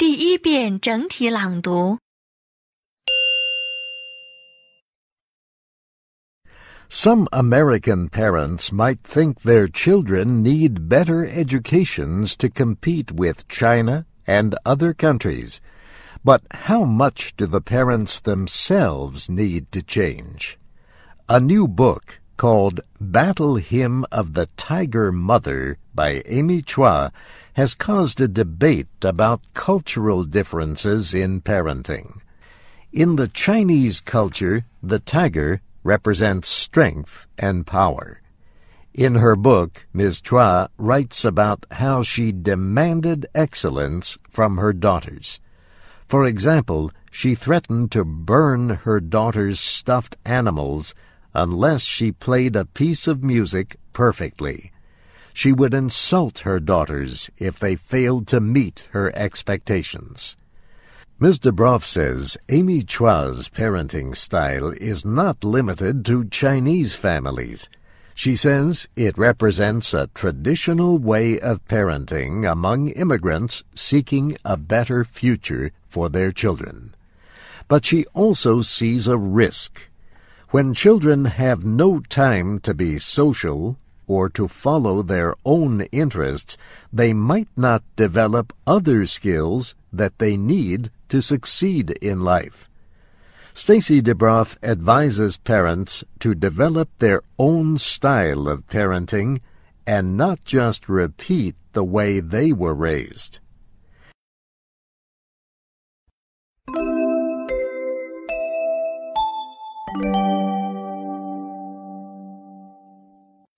第一遍整体朗读。 Some American parents might think their children need better educations to compete with China and other countries. But how much do the parents themselves need to change? A new book called Battle Hymn of the Tiger Mother by Amy Chua has caused a debate about cultural differences in parenting. In the Chinese culture, the tiger represents strength and power. In her book, Ms. Chua writes about how she demanded excellence from her daughters. For example, she threatened to burn her daughter's stuffed animals unless she played a piece of music perfectly. She would insult her daughters if they failed to meet her expectations. Ms. DeBroff says Amy Chua's parenting style is not limited to Chinese families. She says it represents a traditional way of parenting among immigrants seeking a better future for their children. But she also sees a risk. When children have no time to be social or to follow their own interests, they might not develop other skills that they need to succeed in life. Stacy DeBroff advises parents to develop their own style of parenting and not just repeat the way they were raised.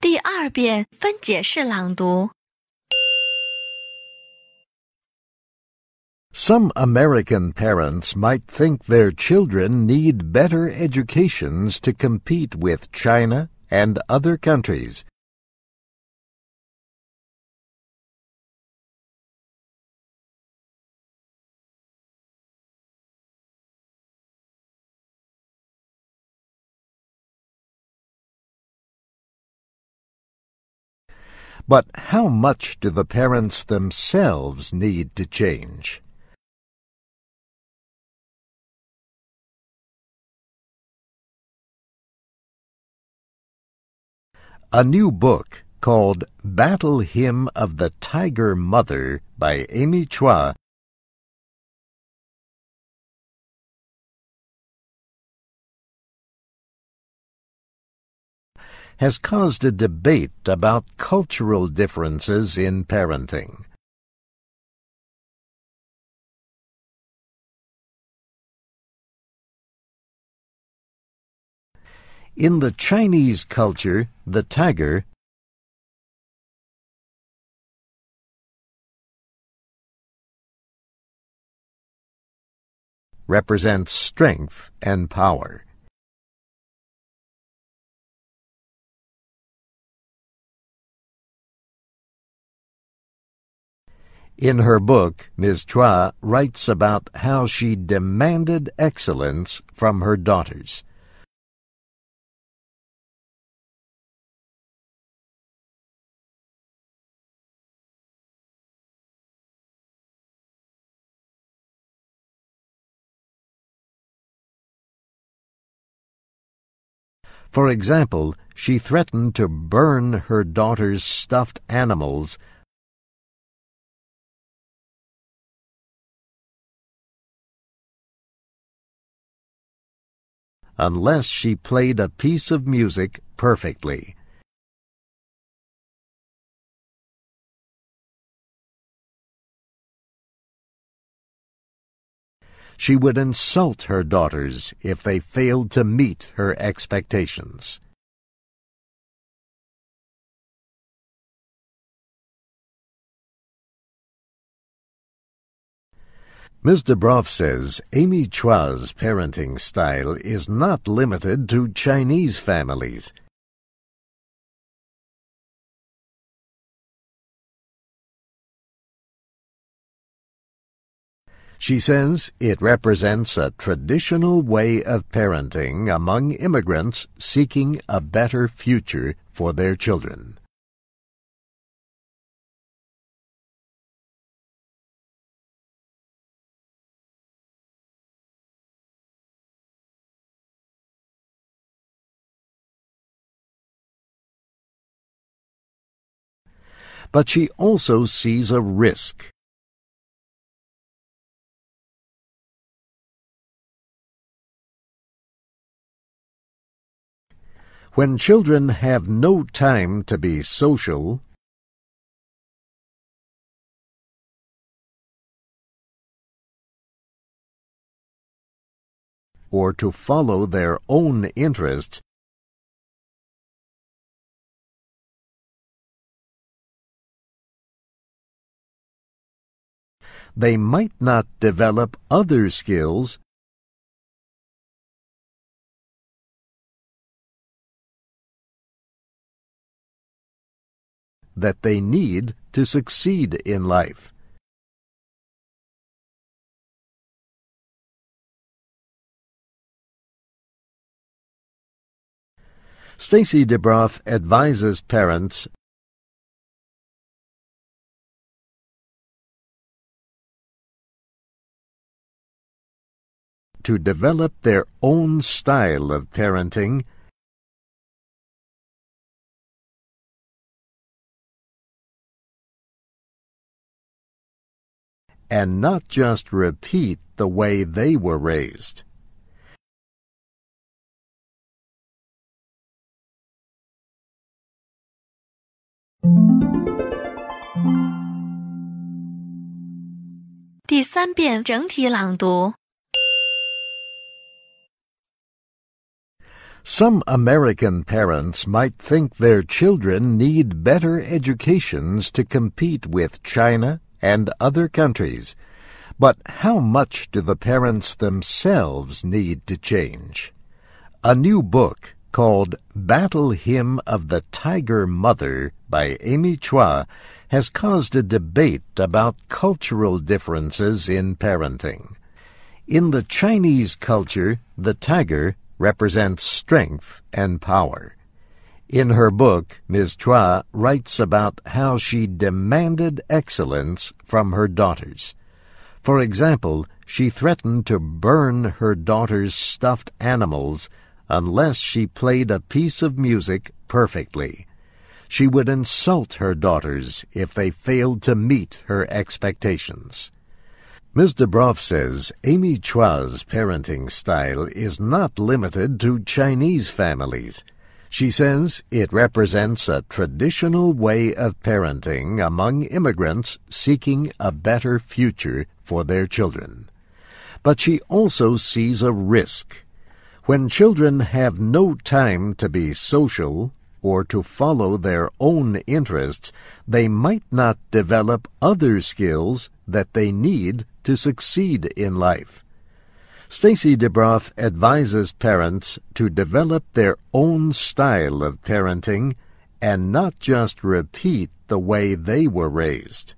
第二遍分解式朗读。 Some American parents might think their children need better educations to compete with China and other countries. But how much do the parents themselves need to change? A new book called Battle Hymn of the Tiger Mother by Amy Chua has caused a debate about cultural differences in parenting. In the Chinese culture, the tiger represents strength and power. In her book, Ms. Chua writes about how she demanded excellence from her daughters. For example, she threatened to burn her daughter's stuffed animals unless she played a piece of music perfectly. She would insult her daughters if they failed to meet her expectations. Ms. DeBroff says Amy Chua's parenting style is not limited to Chinese families. She says it represents a traditional way of parenting among immigrants seeking a better future for their children. But she also sees a risk. When children have no time to be social, or to follow their own interests, they might not develop other skills that they need to succeed in life. Stacy DeBroff advises parents to develop their own style of parenting and not just repeat the way they were raised. Some American parents might think their children need better educations to compete with China and other countries. But how much do the parents themselves need to change? A new book called Battle Hymn of the Tiger Mother by Amy Chua has caused a debate about cultural differences in parenting. In the Chinese culture, the tiger represents strength and power. In her book, Ms. Chua writes about how she demanded excellence from her daughters. For example, she threatened to burn her daughter's stuffed animals unless she played a piece of music perfectly. She would insult her daughters if they failed to meet her expectations. Ms. DeBroff says Amy Chua's parenting style is not limited to Chinese families. She says it represents a traditional way of parenting among immigrants seeking a better future for their children. But she also sees a risk when children have no time to be social or to follow their own interests, they might not develop other skills that they need to succeed in life. Stacy DeBroff advises parents to develop their own style of parenting and not just repeat the way they were raised.